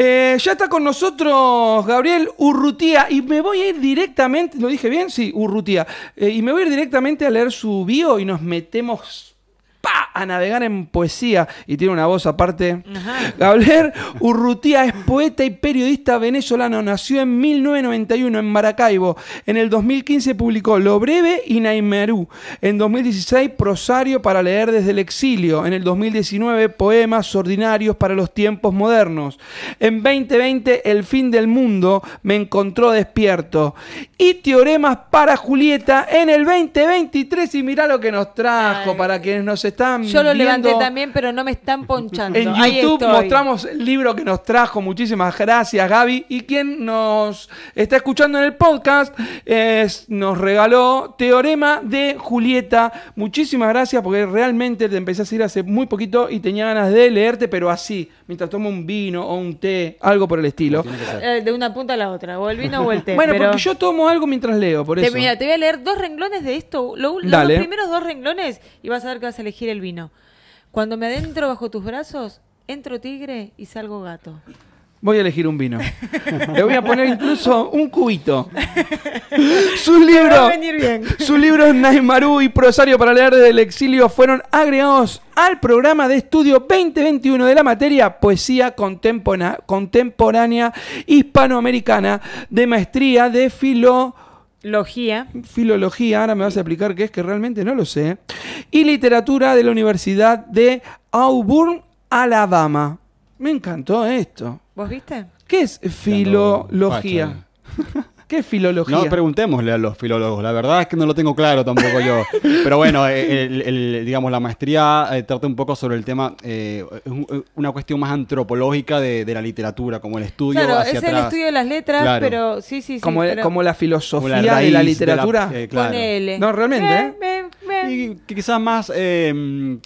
Eh, ya está con nosotros Gabriel Urrutía y me voy a ir directamente, ¿lo dije bien? Sí, Urrutía. Eh, y me voy a ir directamente a leer su bio y nos metemos pa, a navegar en poesía y tiene una voz aparte. Ajá. Gabriel Urrutia es poeta y periodista venezolano. Nació en 1991 en Maracaibo. En el 2015 publicó Lo Breve y Naimerú. En 2016 Prosario para leer desde el exilio. En el 2019 Poemas ordinarios para los tiempos modernos. En 2020 El fin del mundo me encontró despierto. Y Teoremas para Julieta en el 2023. Y mirá lo que nos trajo Ay. para quienes nos están Yo lo levanté viendo. también, pero no me están ponchando. En Ahí YouTube estoy. mostramos el libro que nos trajo. Muchísimas gracias, Gaby. Y quien nos está escuchando en el podcast es- nos regaló Teorema de Julieta. Muchísimas gracias porque realmente te empecé a seguir hace muy poquito y tenía ganas de leerte, pero así, mientras tomo un vino o un té, algo por el estilo. Eh, de una punta a la otra, o el vino o el té. Bueno, pero porque yo tomo algo mientras leo, por te, eso. mira, te voy a leer dos renglones de esto. Lo- los dos primeros dos renglones y vas a ver que vas a elegir el vino. Cuando me adentro bajo tus brazos, entro tigre y salgo gato. Voy a elegir un vino. Le voy a poner incluso un cubito. Sus libros. Sus libros Naimaru y Prosario para leer desde el exilio fueron agregados al programa de estudio 2021 de la materia Poesía Contemporánea Hispanoamericana de Maestría de Filo Logía. filología, ahora me vas a explicar qué es que realmente no lo sé, y literatura de la Universidad de Auburn, Alabama. Me encantó esto. ¿Vos viste? ¿Qué es filología? ¿Qué es filología? No, preguntémosle a los filólogos. La verdad es que no lo tengo claro tampoco yo. Pero bueno, eh, el- el- digamos, la maestría eh, trata un poco sobre el tema, eh, una cuestión más antropológica de, de la literatura, como el estudio Claro, hacia es el estudio de las letras, Claro. pero sí, sí, sí. como, pero como la Como filosofía la de la de literatura. eh, claro. Ponele. No, realmente, ¿eh? Y quizás más eh,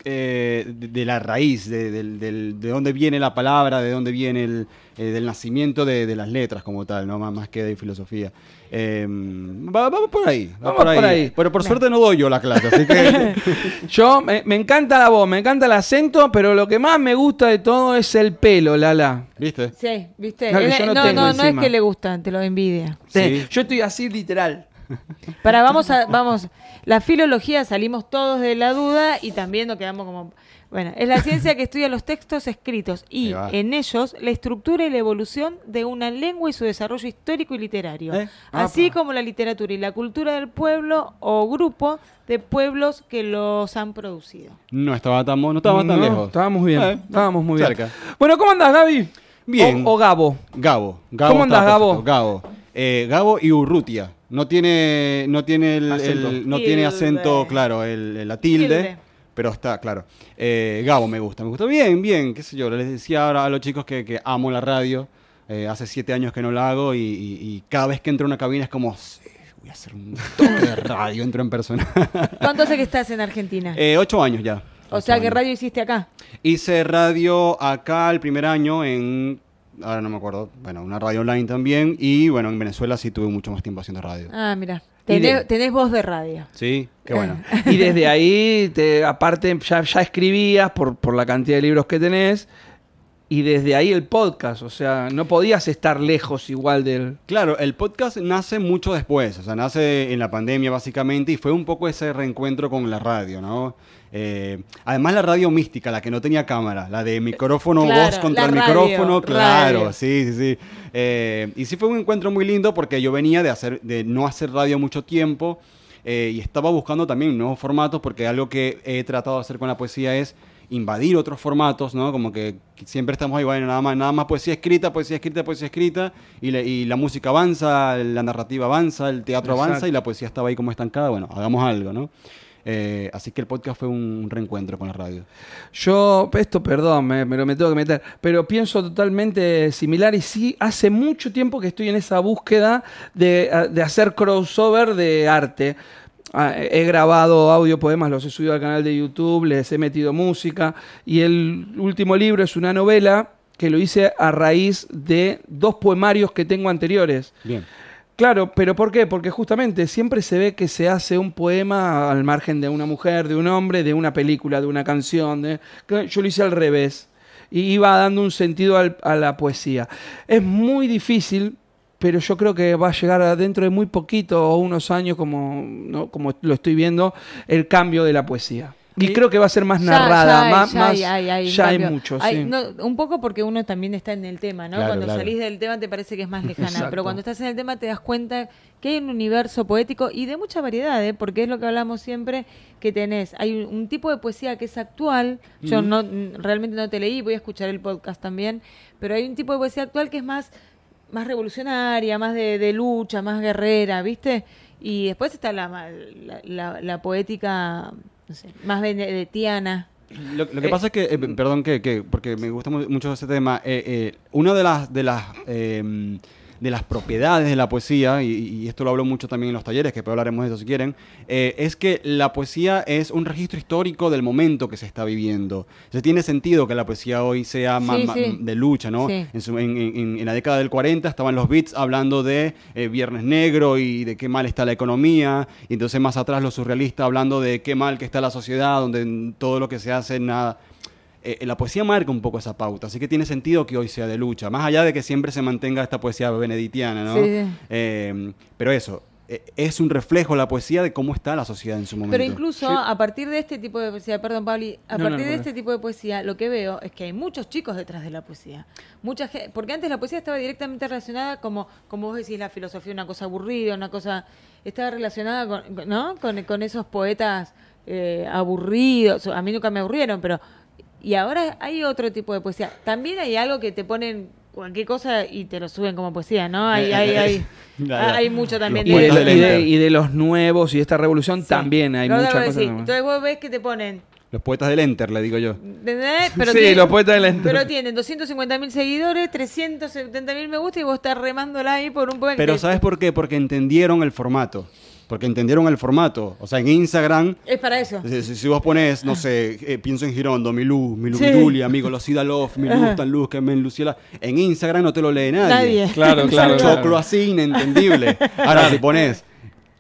de, de la raíz, de, de dónde viene la palabra, de dónde viene el eh, del nacimiento de, de las letras como tal, no más, más que de filosofía. Eh, va- vamos por ahí, va Vamos por ahí. por ahí. Pero por suerte no doy yo la clase, así que Yo, me, me encanta la voz, me encanta el acento, pero lo que más me gusta de todo es el pelo, Lala. ¿viste? Sí, ¿viste? No, yo no no, tengo no, no es que le gustan, te lo envidia. Sí, Sí. Yo estoy así literal. Para, vamos a, vamos, la filología salimos todos de la duda y también nos quedamos como, bueno, es la ciencia que estudia los textos escritos y en ellos la estructura y la evolución de una lengua y su desarrollo histórico y literario, ¿Eh? así Apa. como la literatura y la cultura del pueblo o grupo de pueblos que los han producido. No estaba tan, no estaba tan No, lejos. Estábamos bien, Eh, estábamos muy bien. cerca. Bueno, ¿cómo andas, Gaby? Bien. O, o Gabo. Gabo. Gabo ¿Cómo andás, Gabo? Gabo. Eh, Gabo y Urrutia. No tiene, no tiene el, Acento. el- no Tilde. tiene acento, claro, el, el- la tilde, Tilde. Pero está, claro. Eh, Gabo me gusta, me gusta bien, bien, qué sé yo. Les decía ahora a los chicos que, que amo la radio. Eh, hace siete años que no la hago y, y- y cada vez que entro a una cabina es como, "Sí, voy a hacer un toque de radio, entro en persona. ¿Cuánto hace que estás en Argentina? Eh, ocho años ya. o sea, ¿qué años. radio hiciste acá? Hice radio acá el primer año en. Ahora no me acuerdo. Bueno, una radio online también. Y bueno, en Venezuela sí tuve mucho más tiempo haciendo radio. Ah, mira, De- tenés, tenés voz de radio. Sí, qué bueno. Y desde ahí, te, aparte, ya, ya escribías por, por la cantidad de libros que tenés. Y desde ahí el podcast. O sea, no podías estar lejos igual del. Claro, el podcast nace mucho después. O sea, nace en la pandemia básicamente. Y fue un poco ese reencuentro con la radio, ¿no? Eh, además, la radio mística, la que no tenía cámara, la de micrófono, Claro, voz contra el radio, micrófono, claro, radio. sí, sí, sí. Eh, y sí fue un encuentro muy lindo porque yo venía de, hacer, de no hacer radio mucho tiempo eh, y estaba buscando también nuevos formatos porque algo que he tratado de hacer con la poesía es invadir otros formatos, ¿no? Como que siempre estamos ahí, bueno, nada más, nada más poesía escrita, poesía escrita, poesía escrita, y, la- y la música avanza, la narrativa avanza, el teatro avanza y la poesía estaba ahí como estancada, bueno, hagamos algo, ¿no? Eh, así que el podcast fue un reencuentro con la radio. Yo, esto, perdón, me, me lo me tengo que meter, pero pienso totalmente similar y sí, hace mucho tiempo que estoy en esa búsqueda de, de hacer crossover de arte. Ah, He grabado audio poemas, los he subido al canal de YouTube, les he metido música y el último libro es una novela que lo hice a raíz de dos poemarios que tengo anteriores. Bien. Claro, pero ¿por qué? Porque justamente siempre se ve que se hace un poema al margen de una mujer, de un hombre, de una película, de una canción. de- Yo lo hice al revés. y iba dando un sentido al- a la poesía. Es muy difícil, pero yo creo que va a llegar a dentro de muy poquito o unos años, como, ¿no? como lo estoy viendo, el cambio de la poesía. Y Y- creo que va a ser más Ya- narrada, ya hay- más, ya más- hay, ya mucho, Hay- sí. no, un poco porque uno también está en el tema, ¿no? Claro, cuando claro. salís del tema te parece que es más lejana, Exacto. pero cuando estás en el tema te das cuenta que hay un universo poético y de mucha variedad, ¿eh? porque es lo que hablamos siempre, que tenés, hay un, un tipo de poesía que es actual, yo no realmente no te leí, voy a escuchar el podcast también, pero hay un tipo de poesía actual que es más, más revolucionaria, más de, de lucha, más guerrera, ¿viste? Y después está la, la, la- la poética, más benedetiana. Lo, lo que pasa es que, eh, perdón, que, que- porque me gusta mu- mucho ese tema, eh, eh, una de las, de las, eh, de las propiedades de la poesía, y, y esto lo hablo mucho también en los talleres, que hablaremos de eso si quieren, eh, es que la poesía es un registro histórico del momento que se está viviendo. Entonces tiene sentido que la poesía hoy sea Sí, de lucha, ¿no? Sí. En, su- en- en- en la década del 40 estaban los beats hablando de eh, Viernes Negro y de qué mal está la economía, y entonces más atrás los surrealistas hablando de qué mal que está la sociedad, donde todo lo que se hace nada... Eh, la poesía marca un poco esa pauta, así que tiene sentido que hoy sea de lucha, más allá de que siempre se mantenga esta poesía benedictiana, ¿no? Sí. Eh, pero eso, eh, es un reflejo la poesía de cómo está la sociedad en su momento. Pero incluso Sí. a partir de este tipo de poesía, perdón Pabli, a No, no, partir no, de no. este tipo de poesía, lo que veo es que hay muchos chicos detrás de la poesía. Mucha gente, porque antes la poesía estaba directamente relacionada como, como vos decís, la filosofía, una cosa aburrida, una cosa, estaba relacionada con, ¿no? con, con esos poetas eh, aburridos. A mí nunca me aburrieron, pero y ahora hay otro tipo de poesía. También hay algo que te ponen cualquier cosa y te lo suben como poesía, ¿no? Hay, hay, hay, Claro. hay mucho también Y Los de, poetas y de- y de los nuevos y esta revolución Sí. también hay No, muchas pero cosas. sí. nuevas. Entonces vos ves que te ponen Los poetas del Enter, le digo yo. ¿Entendés? Sí, los poetas del Enter. Pero tienen 250 mil seguidores, 370 mil me gusta y vos estás remándola ahí por un poema. Pero que- ¿sabes por qué? Porque entendieron el formato. Porque entendieron el formato. O sea, en Instagram Es para eso. Si, vos pones, no sé, eh, pienso en Girondo, mi luz, mi luz, Sí. amigo, los Love, mi luz, tan luz que me Luciela. En Instagram no te lo lee nadie. Nadie. Claro, Es claro, un claro. choclo así, inentendible. Ahora, si pones,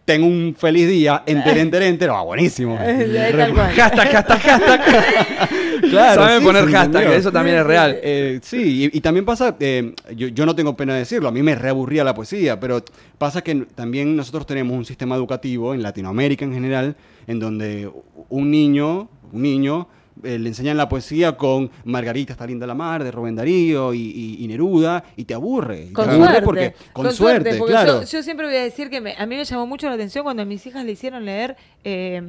tengo un feliz día, enter, enter, enter, ah, buenísimo. Eh. Hashtag, hashtag, hashtag. Claro, Saben sí, poner hashtag, entendió. eso también es real. Eh, sí, y, y también pasa, eh, yo, yo no tengo pena de decirlo, a mí me reaburría la poesía, pero pasa que también nosotros tenemos un sistema educativo en Latinoamérica en general, en donde un niño, un niño, eh, le enseñan la poesía con Margarita está linda la mar, de Rubén Darío y, y- y Neruda, y te aburre. y Con te aburre suerte. porque, con, suerte, porque claro. yo, yo siempre voy a decir que me- a mí me llamó mucho la atención cuando a mis hijas le hicieron leer eh,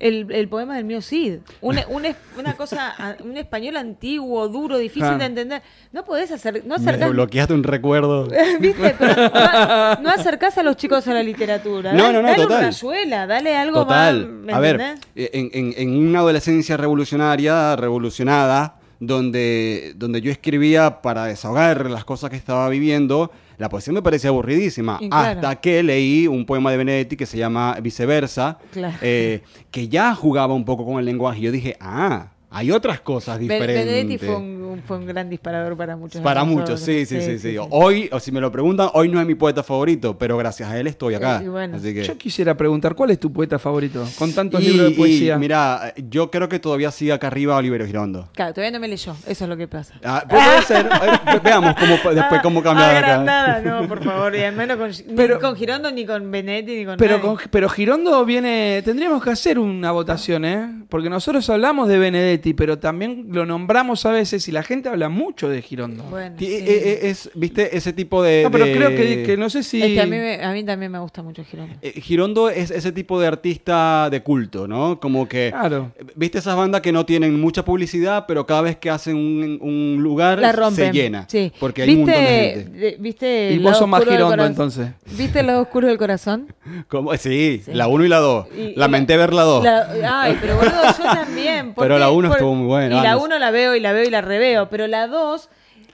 el, el poema del mío Cid. Un- un es- una cosa, un español antiguo, duro, difícil de entender. No podés hacer, no Me acercás, bloqueaste un recuerdo. ¿Viste? Pero no, no acercás a los chicos a la literatura. No, Dale- no, no, dale total. una rayuela, dale algo Total. más. ¿me A ver, entendés? eh, en, en- en una adolescencia revolucionaria, revolucionada, donde, donde yo escribía para desahogar las cosas que estaba viviendo, la poesía me parecía aburridísima. Claro. Hasta que leí un poema de Benedetti que se llama Viceversa, Claro. eh, que ya jugaba un poco con el lenguaje. Y yo dije, ah, hay otras cosas diferentes. Benedetti fue un, un- fue un gran disparador para muchos. Para muchos, sí, sí, sí, sí. Hoy, o si me lo preguntan, hoy no es mi poeta favorito, pero gracias a él estoy acá. Y bueno. Así que... Yo quisiera preguntar, ¿cuál es tu poeta favorito? Con tantos Y- libros de y, poesía. mira, yo creo que todavía sigue acá arriba Oliverio Girondo. Claro, todavía no me leyó, eso es lo que pasa. Ah, puede ser. Ver, veamos cómo, después cómo cambia Ah, de acá. agrandada, no, por favor. Y al menos con, Pero- ni con Girondo, ni con Benetti, ni con Pero, nadie. con- pero Girondo viene. Tendríamos que hacer una votación, ¿eh? Porque nosotros hablamos de Benedetti, pero también lo nombramos a veces y la gente habla mucho de Girondo. Bueno, Ti- sí. eh, eh, es, viste, ese tipo de. no, pero de- creo que, que no sé si. Es que a mí, me- a mí también me gusta mucho Girondo. Eh, Girondo es ese tipo de artista de culto, ¿no? Como que. Claro. ¿Viste esas bandas que no tienen mucha publicidad, pero cada vez que hacen un, un lugar La rompen. se llena? Sí. Porque hay un montón de ¿Viste, gente. ¿Viste Y vos sos más Girondo, entonces. ¿Viste el lado oscuro del corazón? ¿Cómo? Sí, Sí. la 1 y la 2. Y- y Lamenté la- ver la 2. La- ay, pero boludo, yo también. ¿por Pero la uno Por- estuvo muy buena, Y la vamos. 1 la veo y la veo y la reveo, pero la 2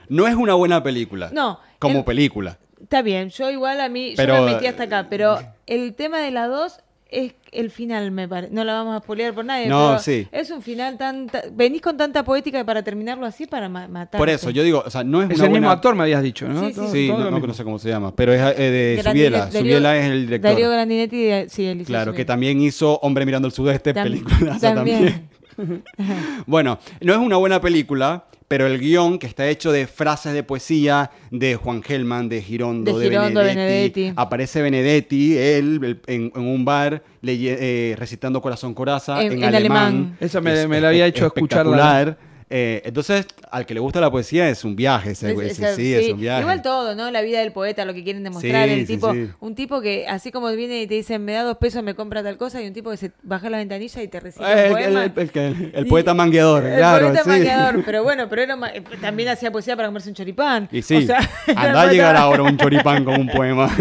No es una buena película. No, Como el- película. Está bien, yo igual a mí, Pero, yo la metí hasta acá, pero el tema de la 2 es el final, me parece. No la vamos a spoilear por nadie, No, pero sí. es un final tan... ta- Venís con tanta poética para terminarlo así para ma- matarte. Por eso, yo digo, o sea, no es, Es una el mismo buena- actor, me habías dicho, ¿no? Sí, sí, Todo- Sí, todo no, no, mismo. no sé cómo se llama, pero es eh, de Subiela. Darío- Subiela es el director. Darío Grandinetti, de- sí, él hizo Claro, que Subiela. también hizo Hombre mirando el sudeste, Tam- película también. Bueno, no es una buena película, pero el guion que está hecho de frases de poesía de Juan Gelman, de Girondo, De Benedetti. Benedetti. Aparece Benedetti, él, el- en, en un bar, leye- eh, recitando Corazón Coraza En- en, en alemán. alemán. Esa me- Es me la había hecho escucharla. Eh, entonces, al que le gusta la poesía es un viaje, ese, Es- güey. es- sí, sí, es un viaje. Igual todo, ¿no? La vida del poeta, lo que quieren demostrar. Sí, el sí, tipo. Un tipo que, así como viene y te dicen, me da dos pesos, me compra tal cosa, y un tipo que se baja la ventanilla y te recita Eh, un el, poema. el- el- el- el poeta mangueador, El claro. poeta sí. mangueador, pero bueno, pero era eh, también hacía poesía para comerse un choripán. Y sí, O sea, anda a poeta- llegar ahora un choripán con un poema.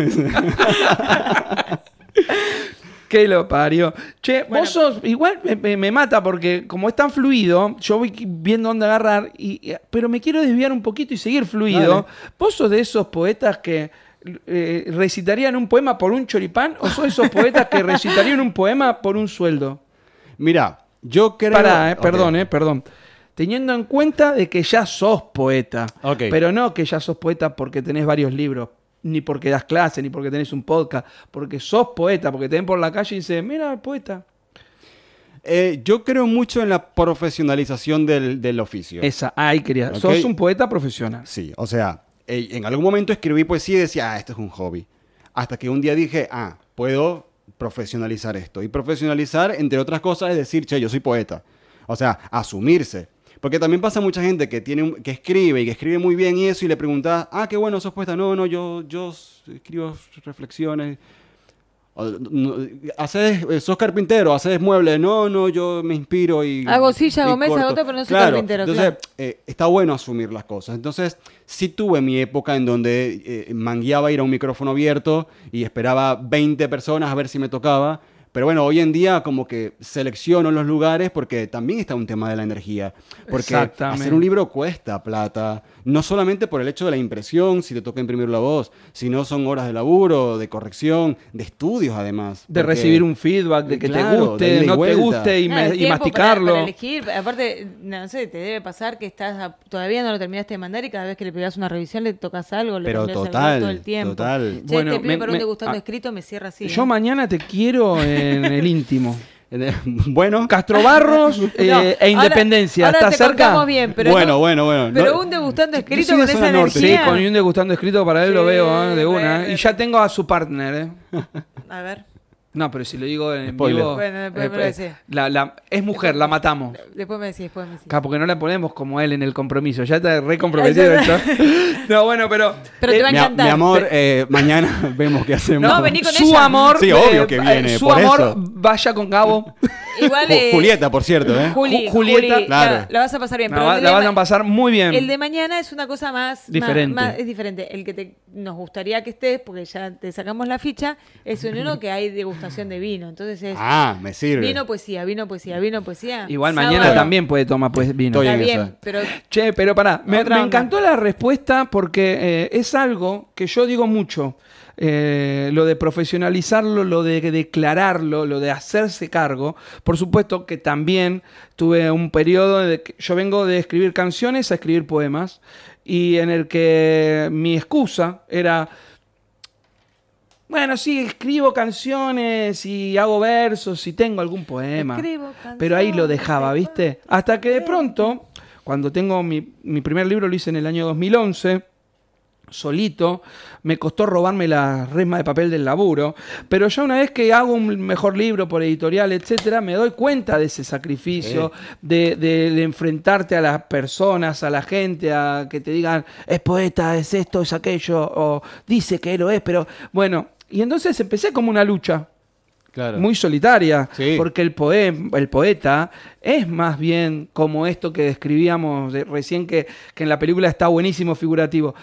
Que lo parió. Che, Bueno. vos sos, igual me, me- me mata porque como es tan fluido, yo voy viendo dónde agarrar, y, pero me quiero desviar un poquito y seguir fluido. Dale. ¿Vos sos de esos poetas que eh, recitarían un poema por un choripán o sos de esos poetas que recitarían un poema por un sueldo? Mira, yo creo. Pará, eh, perdón, eh, perdón. Teniendo en cuenta de que ya sos poeta, pero no que ya sos poeta porque tenés varios libros, ni porque das clases, ni porque tenés un podcast, porque sos poeta, porque te ven por la calle y dicen, mira, el poeta. Eh, yo creo mucho en la profesionalización del, del oficio. Esa, ahí quería. Sos un poeta profesional. Sí, o sea, eh, en algún momento escribí poesía y decía, ah, esto es un hobby. Hasta que un día dije, ah, puedo profesionalizar esto. Y profesionalizar, entre otras cosas, es decir, che, yo soy poeta. O sea, asumirse. Porque también pasa mucha gente que, tiene que escribe y que escribe muy bien y eso, y le preguntas, ah, qué bueno, sos poeta. No, no, yo, yo escribo reflexiones. Haces, eh, sos carpintero, haces muebles. No, no, yo me inspiro y. Hago silla, hago mesa, hago pero no soy Claro, carpintero, Entonces, claro. eh, está bueno asumir las cosas. Entonces, sí tuve mi época en donde eh, mangueaba ir a un micrófono abierto y esperaba 20 personas a ver si me tocaba. Pero bueno, hoy en día como que selecciono los lugares porque también está un tema de la energía. Porque hacer un libro cuesta plata. No solamente por el hecho de la impresión, si te toca imprimir la voz, sino son horas de laburo, de corrección, de estudios además. De Porque- recibir un feedback, de que Claro, te guste, no te guste y, Nada, me- y masticarlo. Para, para elegir, aparte, no sé, te debe pasar que estás a- todavía no lo terminaste de mandar y cada vez que le pegas una revisión le tocas algo, le Pero total, todo el tiempo. total. Che, Bueno, te pido me- para me- un degustando ah, escrito, me cierra así. Yo ¿eh? mañana te quiero en el íntimo. bueno, Castro Barros eh, No, e Independencia. ahora ¿Estás te cerca? contamos bien, pero bueno, no- bueno, bueno. Pero No- un degustando escrito con esa. Sí, con un degustando escrito para él lo veo eh, de una. Y ya tengo a su partner, ¿eh? A ver, No, pero si lo digo en Spoiler. vivo. Bueno, después eh, me lo decís. la, la- es mujer, la matamos. después me decís, después me decís. Acá, porque no la ponemos como él en el compromiso. Ya está re comprometido. Ay, ya- esto. No, bueno, pero. Pero te eh, va a mi, encantar. mi amor, eh, mañana vemos qué hacemos. No, vení con su ella. amor. Sí, obvio eh, que viene, Su por amor, eso. vaya con Gabo. Igual, eh, Julieta, por cierto, ¿eh? Juli, Ju- Julieta, Juli, claro. la, la vas a pasar bien. La, pero va- el la de van ma- a pasar muy bien. El de mañana es una cosa más Diferente. más- más- es diferente. El que te, nos gustaría que estés, porque ya te sacamos la ficha, es un uno que hay degustación de vino. Entonces es Ah, me sirve. vino, poesía, vino, poesía, vino, poesía. Igual Sábado. mañana también puede tomar pues vino. Estoy Está en bien, esa. pero Che, pero pará, me, Otra me onda. encantó la respuesta porque eh, es algo que yo digo mucho. Eh, lo de profesionalizarlo, lo de declararlo, lo de hacerse cargo. Por supuesto que también tuve un periodo de que yo vengo de escribir canciones a escribir poemas y en el que mi excusa era bueno, sí, escribo canciones y hago versos y tengo algún poema. Pero ahí lo dejaba, ¿viste? Hasta que de pronto, cuando tengo mi, mi primer libro, lo hice en el año 2011, solito, me costó robarme la resma de papel del laburo, pero ya una vez que hago un mejor libro por editorial, etcétera, me doy cuenta de ese sacrificio, de, de- de enfrentarte a las personas, a la gente, a que te digan, es poeta, es esto, es aquello, o dice que lo es, pero bueno, y entonces empecé como una lucha, Claro. muy solitaria, Sí. porque el, poem- el poeta es más bien como esto que describíamos de- recién, que, que en la película está buenísimo figurativo.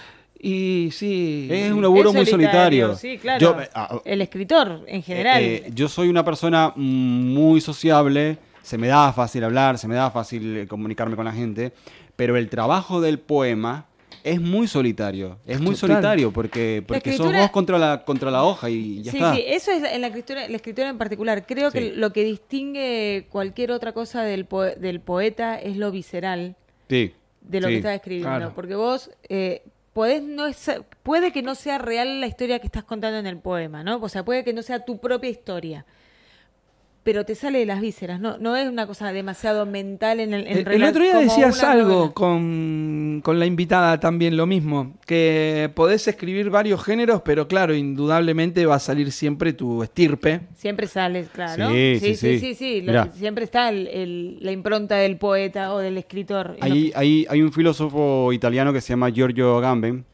Y sí. Es un laburo es muy solitario. Sí, claro. Yo, eh, ah, el escritor, en general. Eh, eh, yo soy una persona muy sociable, se me da fácil hablar, se me da fácil eh, comunicarme con la gente, pero el trabajo del poema es muy solitario, es muy Total. solitario porque, porque sos vos contra la, contra la hoja y ya sí, está. sí, eso es en la escritura, la escritura en particular. Creo Sí. que lo que distingue cualquier otra cosa del, poe- del poeta es lo visceral Sí, de lo sí. que estás escribiendo. claro. Porque vos eh, podés no es- puede que no sea real la historia que estás contando en el poema, ¿no? O sea, puede que no sea tu propia historia. Pero te sale de las vísceras, no, no es una cosa demasiado mental en el en El, el rela- otro día decías algo con, con la invitada también lo mismo, que podés escribir varios géneros, pero claro, indudablemente va a salir siempre tu estirpe. Siempre sale, claro. Sí, Sí, sí, sí, sí. sí, sí, lo- Mirá. siempre está el- el- la impronta del poeta o del escritor. Hay, hay, hay un filósofo italiano que se llama Giorgio Agamben,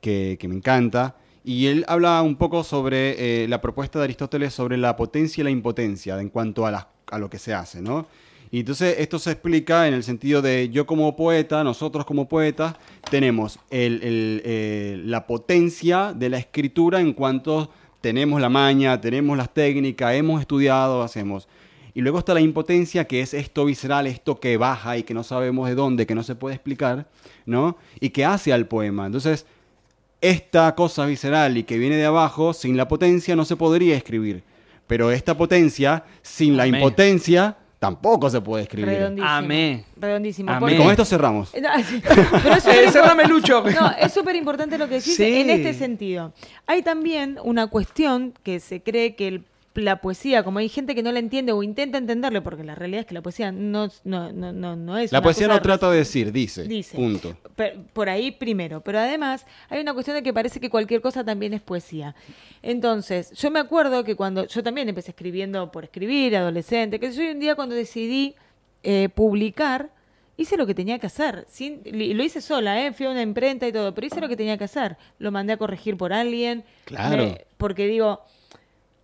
que, que me encanta, y él habla un poco sobre eh, la propuesta de Aristóteles sobre la potencia y la impotencia en cuanto a, las- a lo que se hace, ¿no? Y entonces esto se explica en el sentido de yo como poeta, nosotros como poetas, tenemos el- eh, la potencia de la escritura en cuanto tenemos la maña, tenemos las técnicas, hemos estudiado, hacemos. Y luego está la impotencia, que es esto visceral, esto que baja y que no sabemos de dónde, que no se puede explicar, ¿no? Y que hace al poema. Entonces, esta cosa visceral y que viene de abajo, sin la potencia no se podría escribir. Pero esta potencia, sin la impotencia, tampoco se puede escribir. Redondísimo. Amé. Redondísimo. Amé. Y con esto cerramos. Pero es Eh, cerrame, Lucho. No, es súper importante lo que decís Sí. en este sentido. Hay también una cuestión que se cree que el- la poesía, como hay gente que no la entiende o intenta entenderlo, porque la realidad es que la poesía no, no, no, no, no es. La poesía no trata de decir, dice. Dice. Punto. Per- por ahí primero, pero además hay una cuestión de que parece que cualquier cosa también es poesía. Entonces, yo me acuerdo que cuando yo también empecé escribiendo por escribir, adolescente, que yo un día cuando decidí eh, publicar, hice lo que tenía que hacer. Sin, y lo hice sola, ¿eh? fui a una imprenta y todo, pero hice lo que tenía que hacer. Lo mandé a corregir por alguien. Claro. me- porque digo,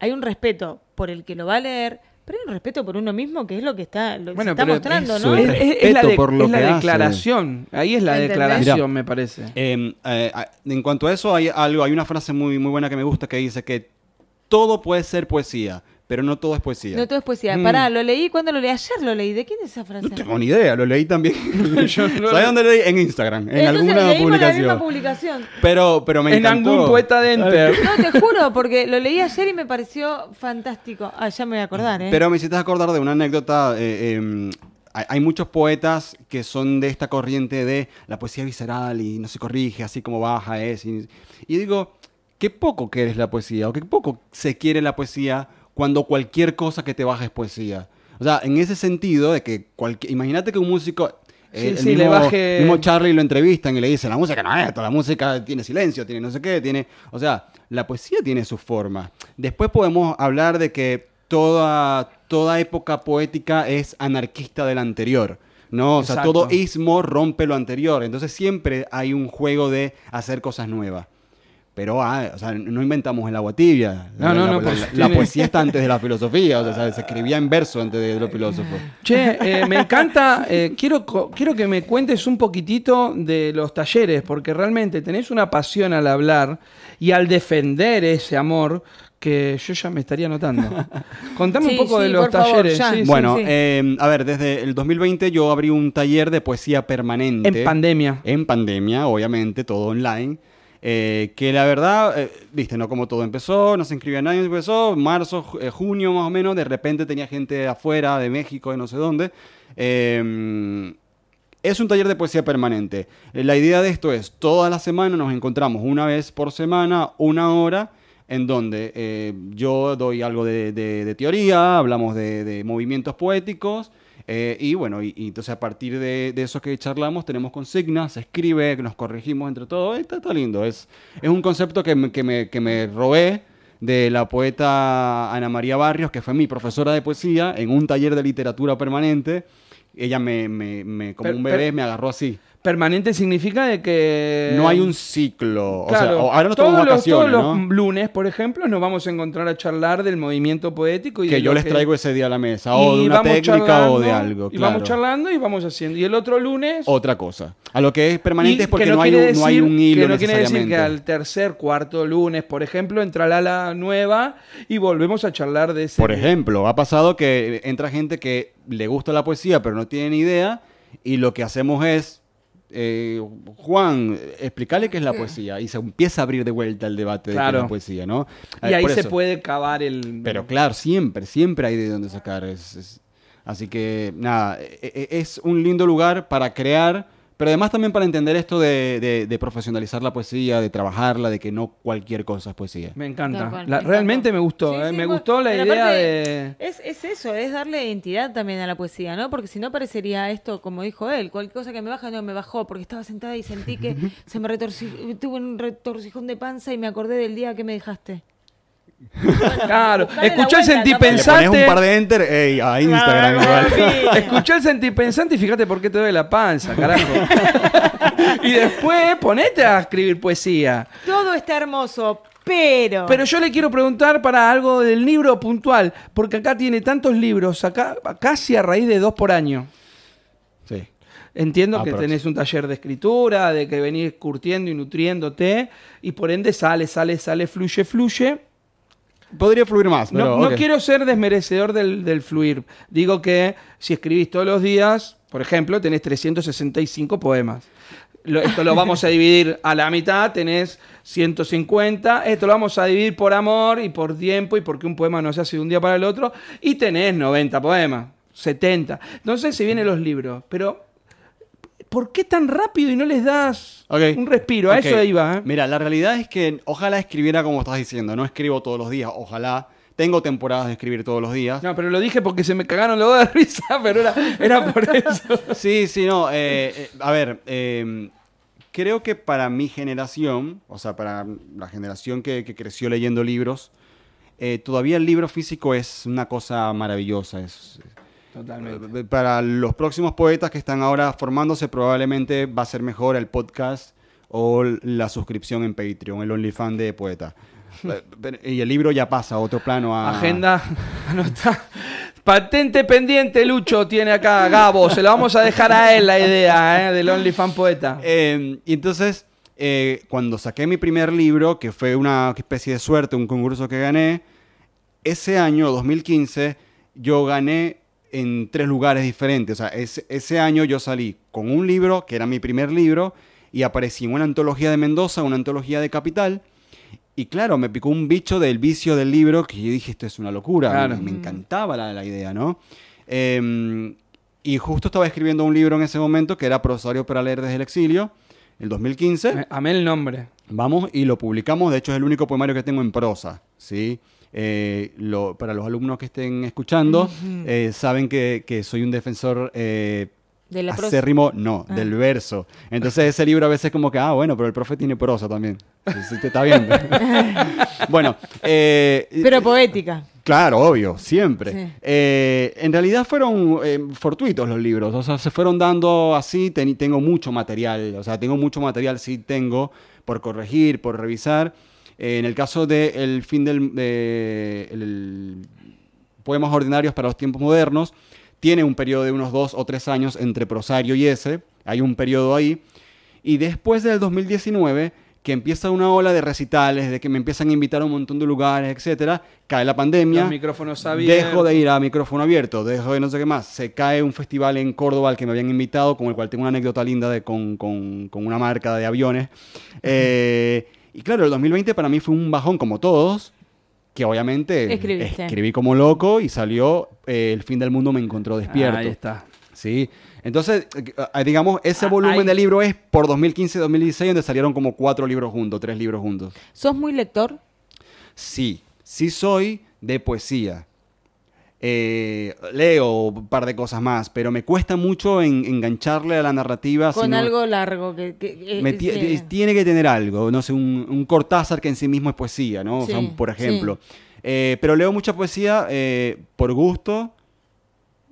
hay un respeto por el que lo va a leer, pero hay un respeto por uno mismo, que es lo que está, lo que se Bueno, está pero mostrando, eso ¿no? Es, es- es la, respeto de- por lo es la que hace. declaración. Ahí es la ¿Entendés? declaración, Mirá. me parece. Eh, eh, en cuanto a eso, hay algo, hay una frase muy, muy buena que me gusta que dice que todo puede ser poesía, pero no todo es poesía. No todo es poesía. Mm. Pará, lo leí cuando lo leí. Ayer lo leí. ¿De quién es esa frase? No tengo ni idea, lo leí también. No- ¿Sabes dónde lo leí? En Instagram, en Entonces, alguna leímos la misma publicación. publicación. Pero, pero me en encantó. algún poeta de Enter. No, te juro, porque lo leí ayer y me pareció fantástico. Ah, ya me voy a acordar, ¿eh? Pero me hiciste acordar de una anécdota. eh, eh, hay, muchos poetas que son de esta corriente de la poesía visceral y no se corrige, así como baja es. Y, y digo, qué poco quieres la poesía, o qué poco se quiere la poesía cuando cualquier cosa que te baja es poesía. O sea, en ese sentido de que cualquier... Imagínate que un músico... Sí, eh, el sí, mismo, le baje- mismo Charlie lo entrevistan y le dicen, la música no es esto, la música tiene silencio, tiene no sé qué, tiene... O sea, la poesía tiene su forma. Después podemos hablar de que toda, toda época poética es anarquista de la anterior. ¿no? O sea, todo ismo rompe lo anterior. Entonces siempre hay un juego de hacer cosas nuevas. Pero, ah, o sea, no inventamos el agua tibia. No, La- no, la, no, la- pues, la- poesía está antes de la filosofía. O sea, se escribía en verso antes de los filósofos. Che, eh, me encanta. eh, quiero, quiero que me cuentes un poquitito de los talleres, porque realmente tenés una pasión al hablar y al defender ese amor que yo ya me estaría notando. Contame Sí, un poco sí, de los favor, talleres. ya. sí, bueno, sí. eh, a ver, desde el 2020 yo abrí un taller de poesía permanente. en pandemia. En pandemia, obviamente, todo online. Eh, que la verdad, eh, viste, no como todo empezó, no se inscribía nadie, empezó, marzo, eh, junio más o menos, de repente tenía gente de afuera, de México, de no sé dónde. Eh, es un taller de poesía permanente. La idea de esto es, toda la semana nos encontramos una vez por semana, una hora, en donde eh, yo doy algo de, de- de teoría, hablamos de, de movimientos poéticos, eh, y bueno, y, y entonces a partir de, de eso que charlamos tenemos consignas, se escribe, nos corregimos entre todos, está, está lindo. Es, es un concepto que me, que, me, que me robé de la poeta Ana María Barrios, que fue mi profesora de poesía en un taller de literatura permanente. Ella me, me, me- como Per- un bebé, per- me agarró así. Permanente significa de que. No hay un ciclo. O sea, Claro, o- ahora no todos, los, todos ¿no? los lunes, por ejemplo, nos vamos a encontrar a charlar del movimiento poético y que yo les traigo ese día a la mesa. O y de una técnica o de algo. Y claro. vamos charlando y vamos haciendo. Y el otro lunes. Otra cosa. A lo que es permanente es porque que no, hay, un, no hay un hilo que no quiere decir que al tercer, cuarto lunes, por ejemplo, entra la ala nueva y volvemos a charlar de ese. Por ejemplo, ha pasado que entra gente que le gusta la poesía pero no tiene ni idea y lo que hacemos es, eh, Juan, explicarle qué es la poesía y se empieza a abrir de vuelta el debate de qué es la poesía, ¿no? Y Eh, ahí se puede cavar el. Pero claro, siempre, siempre hay de dónde sacar. es- es- Así que nada, e- e- es un lindo lugar para crear, Pero además también para entender esto de, de- de profesionalizar la poesía, de trabajarla, de que no cualquier cosa es poesía. Me encanta. Tal cual, La- me realmente me gustó, Sí, ¿eh? sí, me gustó la idea de... Es, es eso, es darle identidad también a la poesía, ¿no? Porque si no parecería esto, como dijo él, cualquier cosa que me baja no me bajó, porque estaba sentada y sentí que se me retorció, tuve un retorcijón de panza y me acordé del día que me dejaste. Claro, escuchó el. Le sentipensante. pones un par de enter ey, a Instagram. Claro, igual. el sentipensante y fíjate por qué te duele la panza, carajo. y después ponete a escribir poesía. Todo está hermoso, pero... Pero yo le quiero preguntar para algo del libro puntual, porque acá tiene tantos libros, acá casi a raíz de dos por año. Sí. Entiendo que tenés un taller de escritura, de que venís curtiendo y nutriéndote, y por ende sale, sale, sale, fluye, fluye. Podría fluir más, No, pero no quiero ser desmerecedor del, del fluir. Digo que si escribís todos los días, por ejemplo, tenés 365 poemas. Lo- esto lo vamos a dividir a la mitad, tenés 150. Esto lo vamos a dividir por amor y por tiempo y porque un poema no se hace de un día para el otro. Y tenés 90 poemas, 70. Entonces se vienen los libros. Pero, ¿por qué tan rápido y no les das un respiro? A eso iba. ¿eh? Mira, la realidad es que ojalá escribiera como estás diciendo. No escribo todos los días, ojalá. Tengo temporadas de escribir todos los días. No, pero lo dije porque se me cagaron los dos de risa, pero era, era por eso. Sí, sí, no. eh, eh, a ver, eh, creo que para mi generación, o sea, para la generación que, que creció leyendo libros, todavía el libro físico es una cosa maravillosa. Es, Totalmente. eh, para los próximos poetas que están ahora formándose, probablemente va a ser mejor el podcast o la suscripción en Patreon, el OnlyFans de poeta. Eh, y el libro ya pasa a otro plano. A, Agenda, anota. Patente pendiente, Lucho, tiene acá Gabo. Se lo vamos a dejar a él la idea, ¿eh? Del OnlyFans Poeta. Eh, y entonces, eh, cuando saqué mi primer libro, que fue una especie de suerte, un concurso que gané, ese año, 2015, yo gané en tres lugares diferentes. O sea, ese, ese año yo salí con un libro, que era mi primer libro, y aparecí en una antología de Mendoza, una antología de Capital. Y claro, me picó un bicho del vicio del libro, que yo dije, esto es una locura. Claro. Me, me encantaba la, la idea, ¿no? Eh, y justo estaba escribiendo un libro en ese momento, que era Prosario para leer desde el exilio, el 2015. Me- Amé el nombre. Vamos y lo publicamos. De hecho, es el único poemario que tengo en prosa. ¿sí? Eh, lo- para los alumnos que estén escuchando, eh, saben que, que soy un defensor eh, De la prosa. acérrimo, no, Ah. del verso. Entonces, ese libro a veces como que, ah, bueno, pero el profe tiene prosa también. Sí, te está viendo. bueno, eh, Pero poética. Claro, obvio, siempre. Sí. Eh, en realidad fueron eh, fortuitos los libros, o sea, se fueron dando así, ten- tengo mucho material, o sea, tengo mucho material, sí tengo, por corregir, por revisar. Eh, en el caso de El fin del... de- el- Poemas ordinarios para los tiempos modernos, tiene un periodo de unos dos o tres años entre Prosario y ese, hay un periodo ahí, y después del 2019, que empieza una ola de recitales, de que me empiezan a invitar a un montón de lugares, etcétera, cae la pandemia. Micrófonos. Dejo de ir a micrófono abierto, dejo de no sé qué más. Se cae un festival en Córdoba al que me habían invitado, con el cual tengo una anécdota linda de, con, con- con una marca de aviones. Eh, y claro, el 2020 para mí fue un bajón como todos, que obviamente Escribiste. escribí como loco y salió eh, El fin del mundo me encontró despierto. Ahí está. Sí. Entonces, eh, digamos, ese Ah, volumen de libro es por 2015-2016, donde salieron como cuatro libros juntos, tres libros juntos. ¿Sos muy lector? Sí, sí soy de poesía. Eh, leo un par de cosas más, pero me cuesta mucho en- engancharle a la narrativa. Con sino- algo largo. Que, que- eh, me sí. Tiene que tener algo, no sé, un, un Cortázar que en sí mismo es poesía, ¿no? O sea, por ejemplo. Eh, pero leo mucha poesía eh, por gusto,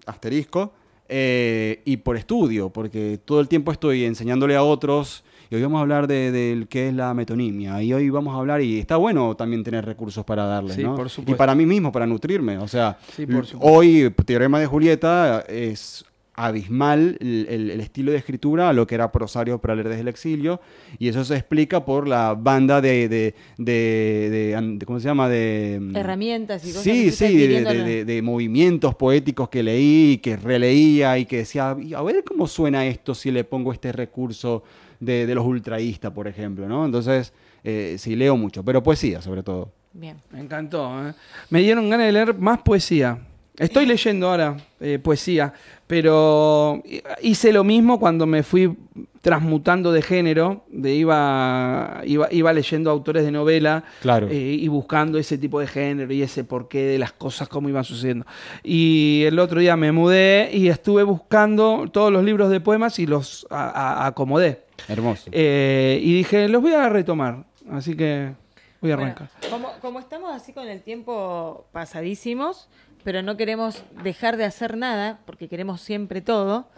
asterisco, y por estudio, porque todo el tiempo estoy enseñándole a otros. Y hoy vamos a hablar de, del qué es la metonimia. Y hoy vamos a hablar, y está bueno también tener recursos para darles, Sí, ¿no? por Y supuesto. para mí mismo, para nutrirme. O sea, Sí, por l- supuesto. hoy, Teorema de Julieta es abismal el, el- el estilo de escritura a lo que era Prosario para leer desde el exilio y eso se explica por la banda de, de, de- de- ¿cómo se llama? de mm, Herramientas y cosas Sí, sí, de, movimientos poéticos que leí, que releía y que decía, "Y a ver cómo suena esto si le pongo este recurso de, de los ultraístas, por ejemplo, ¿no? Entonces, eh, sí, leo mucho, pero poesía sobre todo. Bien. Me encantó. ¿eh? Me dieron ganas de leer más poesía. Estoy leyendo ahora eh, poesía, pero hice lo mismo cuando me fui transmutando de género, de iba, iba, iba leyendo autores de novela Claro. eh, y buscando ese tipo de género y ese porqué de las cosas, cómo iban sucediendo. Y el otro día me mudé y estuve buscando todos los libros de poemas y los a- a- acomodé. Hermoso. Eh, y dije, los voy a retomar, así que voy a Bueno, arrancar. como, como estamos así con el tiempo pasadísimos, pero no queremos dejar de hacer nada, porque queremos siempre todo,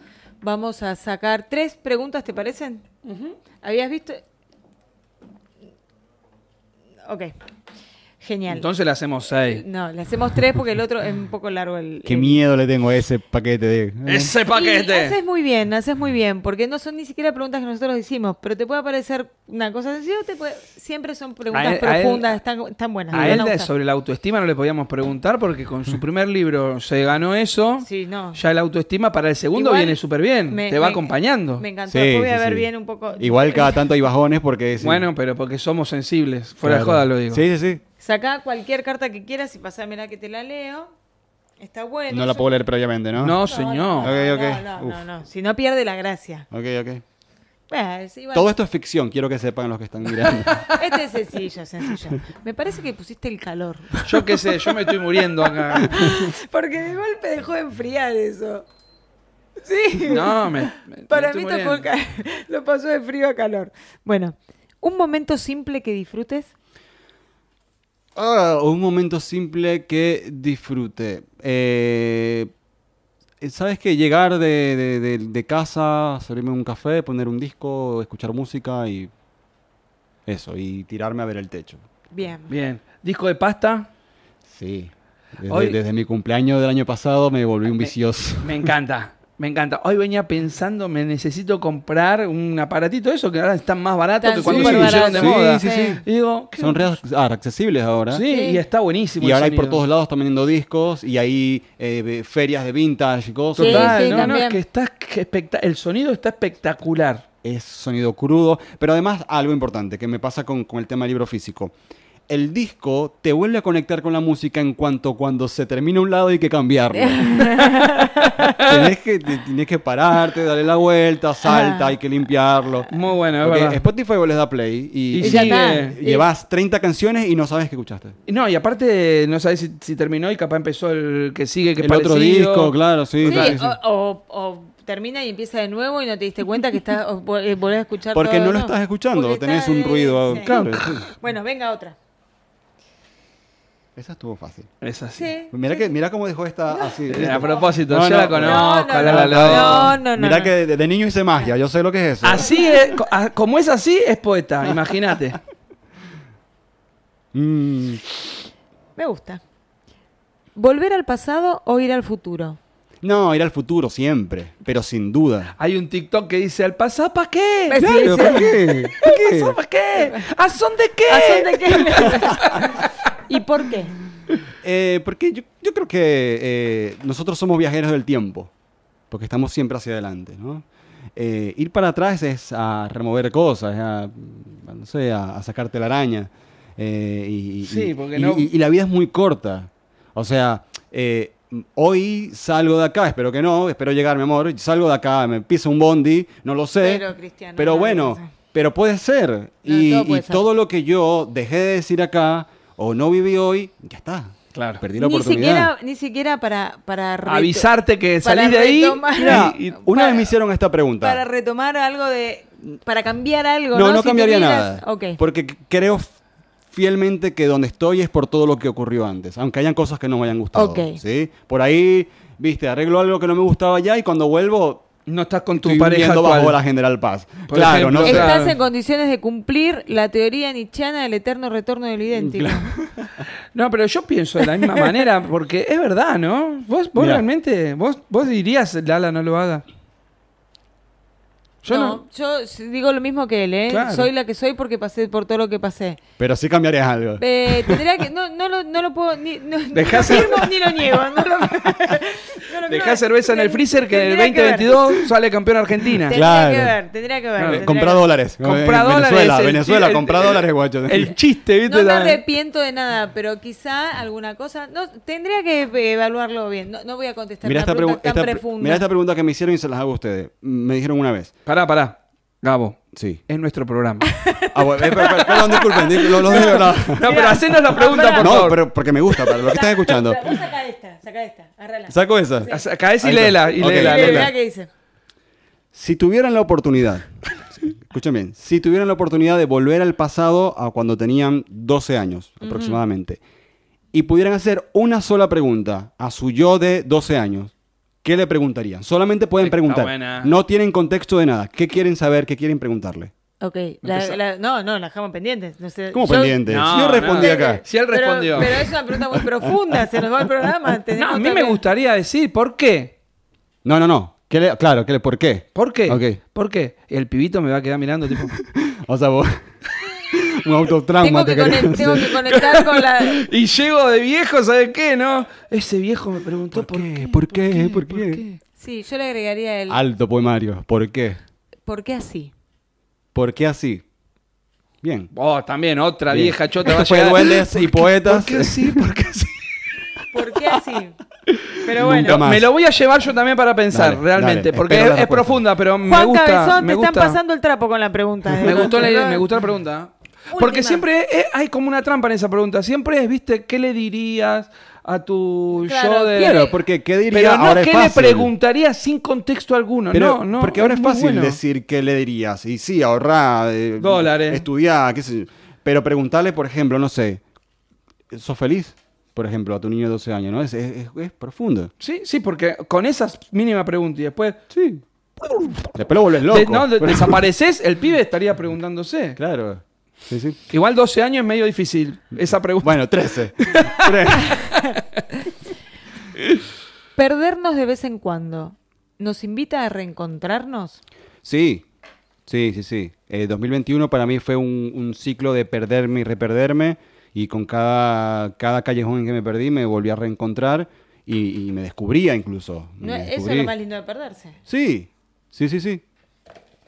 vamos a sacar tres preguntas, ¿te parecen? ¿Habías visto? Ok, genial. Entonces le hacemos seis. no, le hacemos tres porque el otro es un poco largo el... Qué el- miedo le tengo a ese paquete de... Ese Y paquete. haces muy bien, haces muy bien, porque no son ni siquiera preguntas que nosotros hicimos, pero te puede parecer una cosa sencilla, o te puede- siempre son preguntas él- profundas, están, están buenas. A él a sobre la autoestima no le podíamos preguntar porque con su primer libro se ganó eso. Sí, no. Ya la autoestima para el segundo Igual viene súper bien. me- te va me- acompañando. Me encantó, Sí, voy a ver sí. bien un poco. Igual cada tanto hay bajones porque... sí. Bueno, pero porque somos sensibles. Fuera Claro. de joda lo digo. Sí, sí, sí. Sacá cualquier carta que quieras y pasámela que te la leo. Está bueno. No la puedo leer previamente, ¿no? No, señor. No, Ok, no, ok. no, no, Uf. no. Si no pierde la gracia. Ok, ok. Bueno, sí, igual- Todo esto es ficción, quiero que sepan los que están mirando. Este es sencillo, sencillo. Me parece que pusiste el calor. Yo qué sé, yo me estoy muriendo acá. Porque de golpe dejó de enfriar eso. Sí. No, me. me- Para me mí estoy tocó muriendo. ca- lo pasó de frío a calor. Bueno, un momento simple que disfrutes. Ah, un momento simple que disfrute. Eh, ¿Sabes qué? Llegar de, de- de- de casa, servirme un café, poner un disco, escuchar música y eso, y tirarme a ver el techo. Bien. Bien. Disco de pasta. Sí. Desde, Hoy- desde mi cumpleaños del año pasado me volví un Me- vicioso. Me encanta. Me encanta. Hoy venía pensando, me necesito comprar un aparatito de eso que ahora están más baratos que cuando se pusieron de baratos. moda. Sí, sí, sí. Y digo, ¿qué- Son re ah, accesibles ahora. Sí, Sí. y está buenísimo. Y el ahora hay por todos lados están vendiendo discos y hay eh, ferias de vintage y cosas. Sí, Total, sí, no, no, también. es que está el sonido está espectacular. es sonido crudo, pero además algo importante que me pasa con, con el tema del libro físico. El disco te vuelve a conectar con la música en cuanto cuando se termina un lado hay que cambiarlo. Tenés que, te- tienes que pararte, darle la vuelta, salta, hay que limpiarlo. Muy bueno, verdad. Spotify vos les da play y, llevas 30 canciones y no sabes qué escuchaste. No, y aparte no sabes si, si terminó y capaz empezó el que sigue, que el otro parecido. disco, claro, sí. Sí, claro, sí. O, o- o termina y empieza de nuevo y no te diste cuenta que estás, eh, volvés a escuchar Porque todo, no lo estás escuchando, Porque tenés está, un ruido. sí. Claro, sí. Bueno, venga otra. Esa estuvo fácil. Es así. Sí. Mira, que, mira cómo dejó esta así. Eh, A propósito, No, yo no, la no. conozco, No, no, la, no, la, la- no, no, no, Mira no. que de, de niño hice magia, yo sé lo que es eso. Así es, como es así, es poeta, imagínate. Mm, Me gusta. ¿Volver al pasado o ir al futuro? no, ir al futuro siempre, pero sin duda. Hay un TikTok que dice, ¿al pasado para qué? Sí. ¿por qué? ¿Por ¿Al qué? pasado para qué? ¿A son de qué? ¿A son de qué? ¿Y por qué? Eh, porque yo, yo creo que eh, nosotros somos viajeros del tiempo, porque estamos siempre hacia adelante, ¿no? Eh, ir para atrás es a remover cosas, a, no sé, a, a sacarte la araña. eh, y, y- Sí, porque y- no- y- y la vida es muy corta. O sea, eh, hoy salgo de acá, espero que no, espero llegar, mi amor, salgo de acá, me pisa un bondi, no lo sé. Pero, Cristiano, pero no, bueno, pero puede ser. No, y todo y puede ser. todo lo que yo dejé de decir acá o no viví hoy, ya está. Claro. Perdí la Ni oportunidad. siquiera, ni siquiera para, para Avisarte que para salís de ahí. Mira, y- y- una para- vez me hicieron esta pregunta. para retomar algo de para cambiar algo no, no no Si cambiaría nada. ok Porque creo fielmente que donde estoy es por todo lo que ocurrió antes. Aunque hayan cosas que no me hayan gustado. Ok. ¿sí? Por ahí, viste, arreglo algo que no me gustaba ya y cuando vuelvo No estás con tu estoy pareja viviendo actual. bajo la General Paz. Por claro, ejemplo, no. Claro. estás en condiciones de cumplir la teoría nietzscheana del eterno retorno del idéntico No, pero yo pienso de la misma manera, porque es verdad, ¿no? Vos, vos Mirá. realmente, vos, vos dirías, Lala, no lo haga. Yo no, no. yo digo lo mismo que él ¿eh? Claro. soy la que soy porque pasé por todo lo que pasé Pero sí cambiarías algo. Eh, tendría que no, no, lo, no lo puedo ni, no, afirmo ni lo niego no lo- no Dejá cerveza en el freezer que en el tendría que ver. 2022 sale campeón Argentina. Tendría Claro. que ver, tendría que ver. Claro. tendría Compra que ver. dólares. Compra Eh, dólares. Venezuela, el- Venezuela, el- compra el- dólares, guacho. El chiste, ¿viste? No me arrepiento de nada, pero quizá alguna cosa. No, tendría que eh, evaluarlo bien. No, no voy a contestar Mira una esta, pregunta pregu- tan esta profunda. mira esta pregunta que me hicieron y se las hago a ustedes. Me dijeron una vez. Pará, pará. Gabo, Sí. es nuestro programa. Ah, bueno, eh, pero- pero- perdón, disculpen, di- lo, de verdad. No, pero hacenos la pregunta, por No, favor. pero porque me gusta, para lo que están escuchando. Vos saca esta, saca esta, agarrala. ¿Saco esa? Acá es y Ahí está. léela, y Ok. léela, qué dice. Si tuvieran la oportunidad, escuchen bien, si tuvieran la oportunidad de volver al pasado a cuando tenían 12 años aproximadamente, y pudieran hacer una sola pregunta a su yo de 12 años, ¿qué le preguntarían? Solamente pueden Está preguntar. buena. No tienen contexto de nada. ¿Qué quieren saber? ¿Qué quieren preguntarle? Ok, la- la- no, no, la dejamos pendientes. No sé, ¿Cómo yo- pendientes? No, yo respondí no. acá. Si él Pero- respondió. Pero, es una pregunta muy profunda, se nos va el programa. No, tenemos a mí que- me gustaría decir, ¿por qué? No, no, no. ¿Qué le- claro, ¿qué le- ¿por qué? ¿Por qué? Ok. ¿Por qué? El pibito me va a quedar mirando tipo... O sea, vos... un autotrauma Tengo te que, querés conect- tengo hacer. que conectar con la. y llego de viejo, ¿sabes qué? No, ese viejo me preguntó ¿Por por, qué? qué, ¿Por qué? ¿Por qué? Sí, yo le agregaría el. Alto poemario. ¿Por qué? ¿Por qué así? ¿Por qué así? Bien. Oh, también otra Bien. vieja chota Esto va a duendes ¿Por y poetas. ¿Por qué sí? ¿Por qué sí? ¿Por qué así? Pero bueno. Me lo voy a llevar yo también para pensar, Dale, realmente, dale, porque es, profunda, pero me Juan gusta. Cabezón, me te están gusta. pasando el trapo con la pregunta. Me gustó, la, me gustó la pregunta. Porque siempre es- hay como una trampa en esa pregunta. Siempre es, viste, ¿qué le dirías a tu Claro, yo de... Claro, porque ¿qué diría? Pero no, ahora ¿qué es le fácil. preguntarías sin contexto alguno? Pero, no, no. porque ahora es fácil bueno. decir qué le dirías. Y sí, ahorrar, eh, Dólares. estudiar, qué sé yo. Pero preguntarle, por ejemplo, no sé, ¿sos feliz? Por ejemplo, a tu niño de 12 años, ¿no? Es, es, es- es profundo. Sí, sí, porque con esa mínima pregunta y después... Sí. Después lo vuelves loco. de- no, de- desapareces, el pibe estaría preguntándose. Claro. Sí, sí. Igual 12 años es medio difícil esa pregunta. Bueno, 13. Tres. Perdernos de vez en cuando. ¿Nos invita a reencontrarnos? Sí, sí, sí, sí. Eh, 2021 para mí fue un, un ciclo de perderme y reperderme y con cada, cada callejón en que me perdí me volví a reencontrar y, y me descubría incluso. No, Me eso es lo más lindo de perderse. Sí, sí, sí, sí.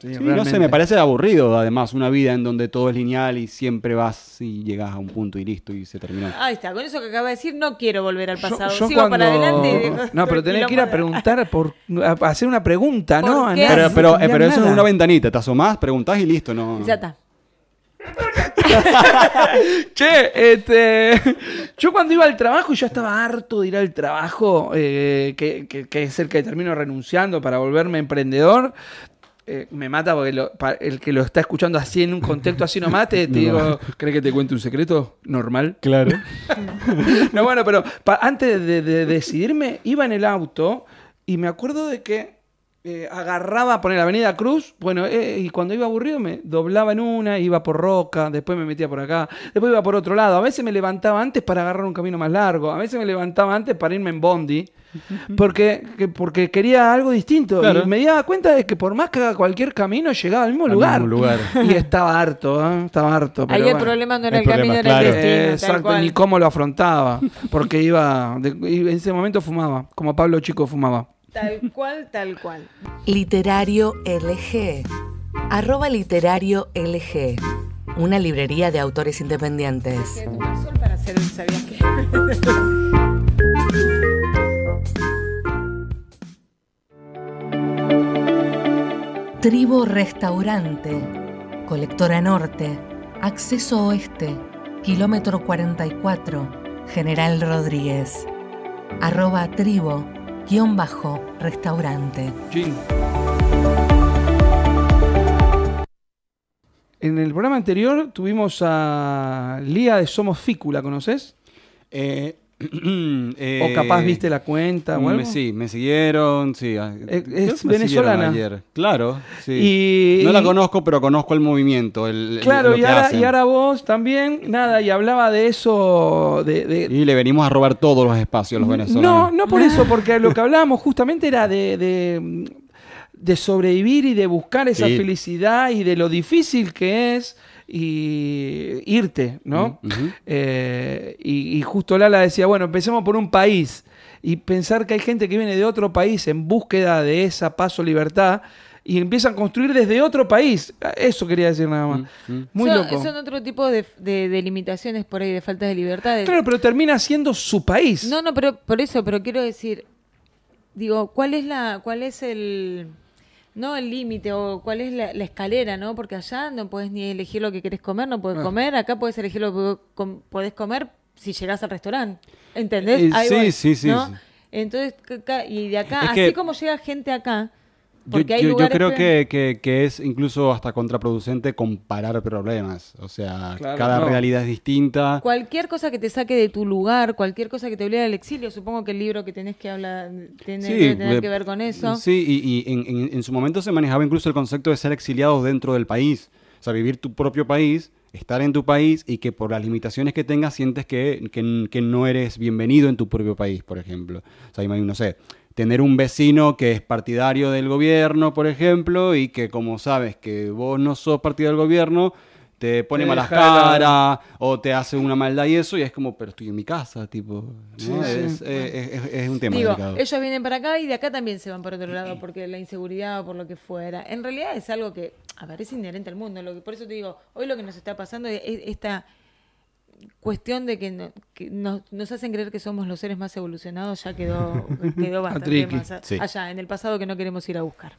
Sí, Sí, no sé, me parece aburrido además una vida en donde todo es lineal y siempre vas y llegas a un punto y listo y se terminó. Ahí está, con eso que acaba de decir, no quiero volver al pasado. yo Sigo para adelante y No, pero tenés que ir a preguntar por a hacer una pregunta, ¿no? Pero, no pero, eh, eso es una ventanita, te asomás, preguntás y listo, no. Ya está. Che, este, yo cuando iba al trabajo, yo estaba harto de ir al trabajo, eh, que, que- que es el que termino renunciando para volverme emprendedor. Eh, me mata porque lo- el que lo está escuchando así en un contexto así nomás, te, te digo, ¿crees que te cuente un secreto normal? Claro. No, bueno, pero pa- antes de, de decidirme, iba en el auto y me acuerdo de que eh, agarraba, poner la Avenida Cruz, bueno, eh, y cuando iba aburrido me doblaba en una, iba por Roca, después me metía por acá, después iba por otro lado. A veces me levantaba antes para agarrar un camino más largo, a veces me levantaba antes para irme en Bondi, porque, que- porque quería algo distinto. Claro. Y me daba cuenta de que por más que haga cualquier camino, llegaba al mismo Al lugar. mismo lugar. Y estaba harto, ¿eh? estaba harto. Ahí pero el bueno. problema no era El el, camino, problema, era el claro. destino. Eh, tal exacto, ni cómo lo afrontaba. Porque iba. de- y en ese momento fumaba. Como Pablo Chico fumaba. Tal cual, tal cual. Literario LG. Arroba literario LG. Una librería de autores independientes. Para hacer sabías. Tribo Restaurante. Colectora Norte. Acceso Oeste. Kilómetro 44. General Rodríguez. Arroba tribo. Guión bajo. Restaurante. En el programa anterior tuvimos a Lía de Somos Fícula, ¿conoces? Eh, o capaz viste la cuenta o algo. Me, sí, me siguieron, sí. Eh, es me venezolana. ayer. Claro, sí. Y- no la conozco, pero conozco el movimiento. El, Claro, y ahora, y ahora vos también, nada, y hablaba de eso, de, de- Y le venimos a robar todos los espacios los No, venezolanos. no por eso, porque lo que hablábamos justamente era de, de, de sobrevivir y de buscar esa Sí. felicidad y de lo difícil que es y irte, ¿no? Eh, y, y justo Lala decía, bueno, empecemos por un país. y pensar que hay gente que viene de otro país en búsqueda de esa paz o libertad y empiezan a construir desde otro país. Eso quería decir nada más. Mm, mm. Muy son, loco. son otro tipo de, de- de limitaciones por ahí, de faltas de libertad. Claro, pero termina siendo su país. No, no, pero por eso, pero quiero decir, digo, ¿cuál es la, cuál es el, no el límite o cuál es la, la escalera, no? Porque allá no puedes ni elegir lo que querés comer, no puedes Ah. comer, acá puedes elegir lo que com- podés comer si llegás al restaurante, ¿entendés? Eh, Ahí sí, voy, sí, sí, ¿no? sí. Entonces, y de acá, Es así que- como llega gente acá, Yo, porque hay yo- yo creo que- que, que- que es incluso hasta contraproducente comparar problemas. O sea, Claro, cada no. realidad es distinta. Cualquier cosa que te saque de tu lugar, cualquier cosa que te obligue al exilio, supongo que el libro que tenés que hablar tiene Sí, debe tener eh, que ver con eso. Sí, y, y en, en- en su momento se manejaba incluso el concepto de ser exiliados dentro del país. O sea, vivir tu propio país, estar en tu país y que por las limitaciones que tengas sientes que, que- que no eres bienvenido en tu propio país, por ejemplo. O sea, imagino, no sé, tener un vecino que es partidario del gobierno, por ejemplo, y que como sabes que vos no sos partidario del gobierno, te pone Te malas caras o te hace una maldad y eso, y es como, pero estoy en mi casa, tipo. ¿no? Sí, es, sí. es- es- es un tema Digo, delicado. ellos vienen para acá y de acá también se van por otro lado porque la inseguridad o por lo que fuera. En realidad es algo que, a ver, es inherente al mundo. Lo que, por eso te digo, hoy lo que nos está pasando es esta cuestión de que, no- que nos, nos hacen creer que somos los seres más evolucionados ya quedó, quedó bastante más a- Sí. allá, en el pasado que no queremos ir a buscar.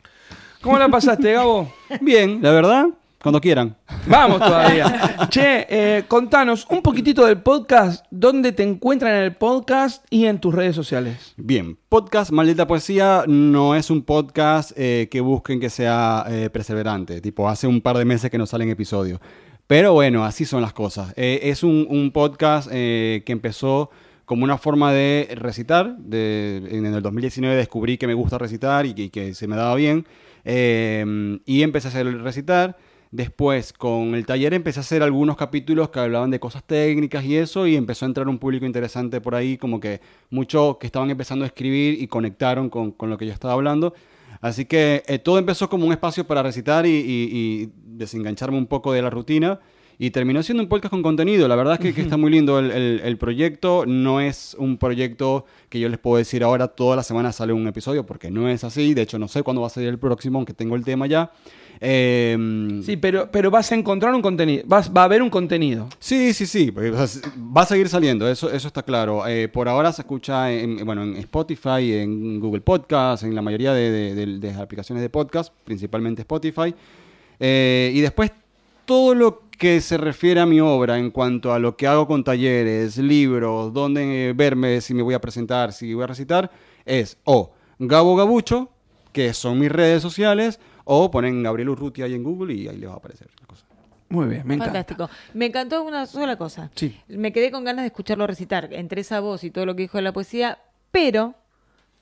¿Cómo la pasaste, Gabo? Bien, la verdad, cuando quieran. Vamos todavía. che, eh, contanos un poquitito del podcast, dónde te encuentran en el podcast y en tus redes sociales. Bien, podcast Maldita Poesía no es un podcast eh, que busquen que sea eh, perseverante, tipo hace un par de meses que no salen episodios. Pero bueno, así son las cosas. Eh, es un, podcast eh, que empezó como una forma de recitar. En el 2019 descubrí que me gusta recitar y que, se me daba bien. eh, y empecé a hacer el recitar. Después, con el taller empecé a hacer algunos capítulos que hablaban de cosas técnicas y eso, y empezó a entrar un público interesante por ahí, como que muchos que estaban empezando a escribir y conectaron con, con lo que yo estaba hablando. Así que eh, todo empezó como un espacio para recitar y, y- y desengancharme un poco de la rutina. Y terminó siendo un podcast con contenido. La verdad es que, que está muy lindo el, el- el proyecto. No es un proyecto que yo les puedo decir ahora toda la semana sale un episodio, porque no es así. De hecho, no sé cuándo va a salir el próximo, aunque tengo el tema ya. Eh, Sí, pero, pero vas a encontrar un contenido, vas, va a haber un contenido. Sí, sí, sí, o sea, va a seguir saliendo, eso, eso está claro. Eh, por ahora se escucha en, bueno, en Spotify, en Google Podcast, en la mayoría de, de- de- de las aplicaciones de podcast, principalmente Spotify. Eh, y después todo lo que se refiere a mi obra en cuanto a lo que hago con talleres, libros, dónde verme, si me voy a presentar, si voy a recitar, es o Gabo Gabucho, que son mis redes sociales, o ponen Gabriel Urrutia ahí en Google y ahí les va a aparecer la cosa. Muy bien, me encanta. Fantástico. Me encantó una sola cosa. Sí. Me quedé con ganas de escucharlo recitar entre esa voz y todo lo que dijo de la poesía, pero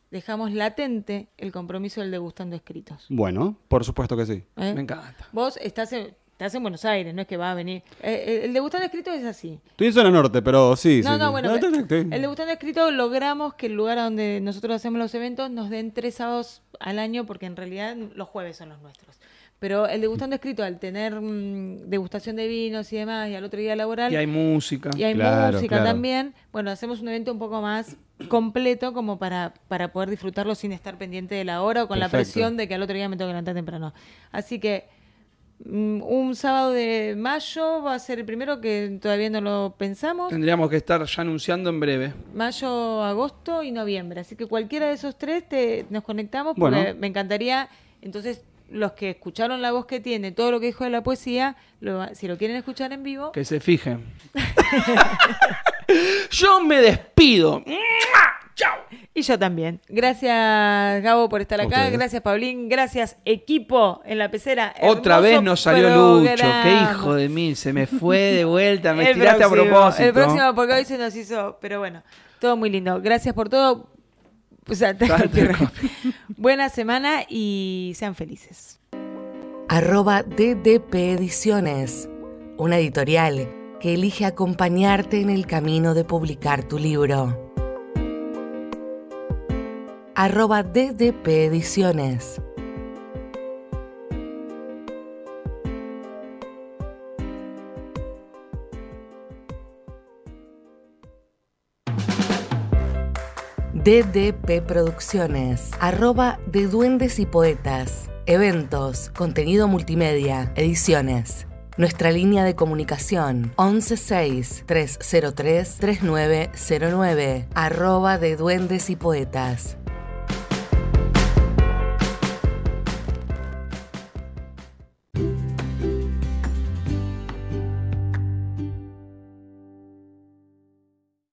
dejamos latente el compromiso del degustando escritos. Bueno, por supuesto que sí. ¿eh? Me encanta. Vos estás en, estás en Buenos Aires, no es que va a venir. Eh, eh, el degustando escritos es así. Estoy en zona norte, pero sí. No, sí, no, sí. bueno, el degustando escrito logramos que el lugar a donde nosotros hacemos los eventos nos den tres sábados al año, porque en realidad los jueves son los nuestros. Pero el degustando escrito, al tener mm, degustación de vinos y demás, y al otro día laboral, Y hay música. y hay Claro, música claro. también. Bueno, hacemos un evento un poco más completo como para, para poder disfrutarlo sin estar pendiente de la hora o con la presión de que al otro día me tengo que levantar temprano. Así que un sábado de mayo va a ser el primero que todavía no lo pensamos. Tendríamos que estar ya anunciando en breve. Mayo, agosto y noviembre. Así que cualquiera de esos tres te, nos conectamos porque Bueno. me encantaría. Entonces, los que escucharon la voz que tiene, todo lo que dijo de la poesía, lo- si lo quieren escuchar en vivo, Que se fijen. Yo me despido. Y yo también. Gracias, Gabo, por estar acá. ustedes. Gracias, Paulín. Gracias, equipo en la pecera. Otra Hermoso vez nos salió Lucho. programa. Qué hijo de mil. Se me fue de vuelta. Me El tiraste a propósito. El próximo, porque hoy se nos hizo. Pero bueno, todo muy lindo. Gracias por todo. O sea, Buena semana y sean felices. arroba DDP Ediciones, una editorial que elige acompañarte en el camino de publicar tu libro. Arroba DDP Ediciones. DDP Producciones, arroba de Duendes y Poetas, eventos, contenido multimedia, ediciones. Nuestra línea de comunicación 116-303-3909, arroba de Duendes y Poetas.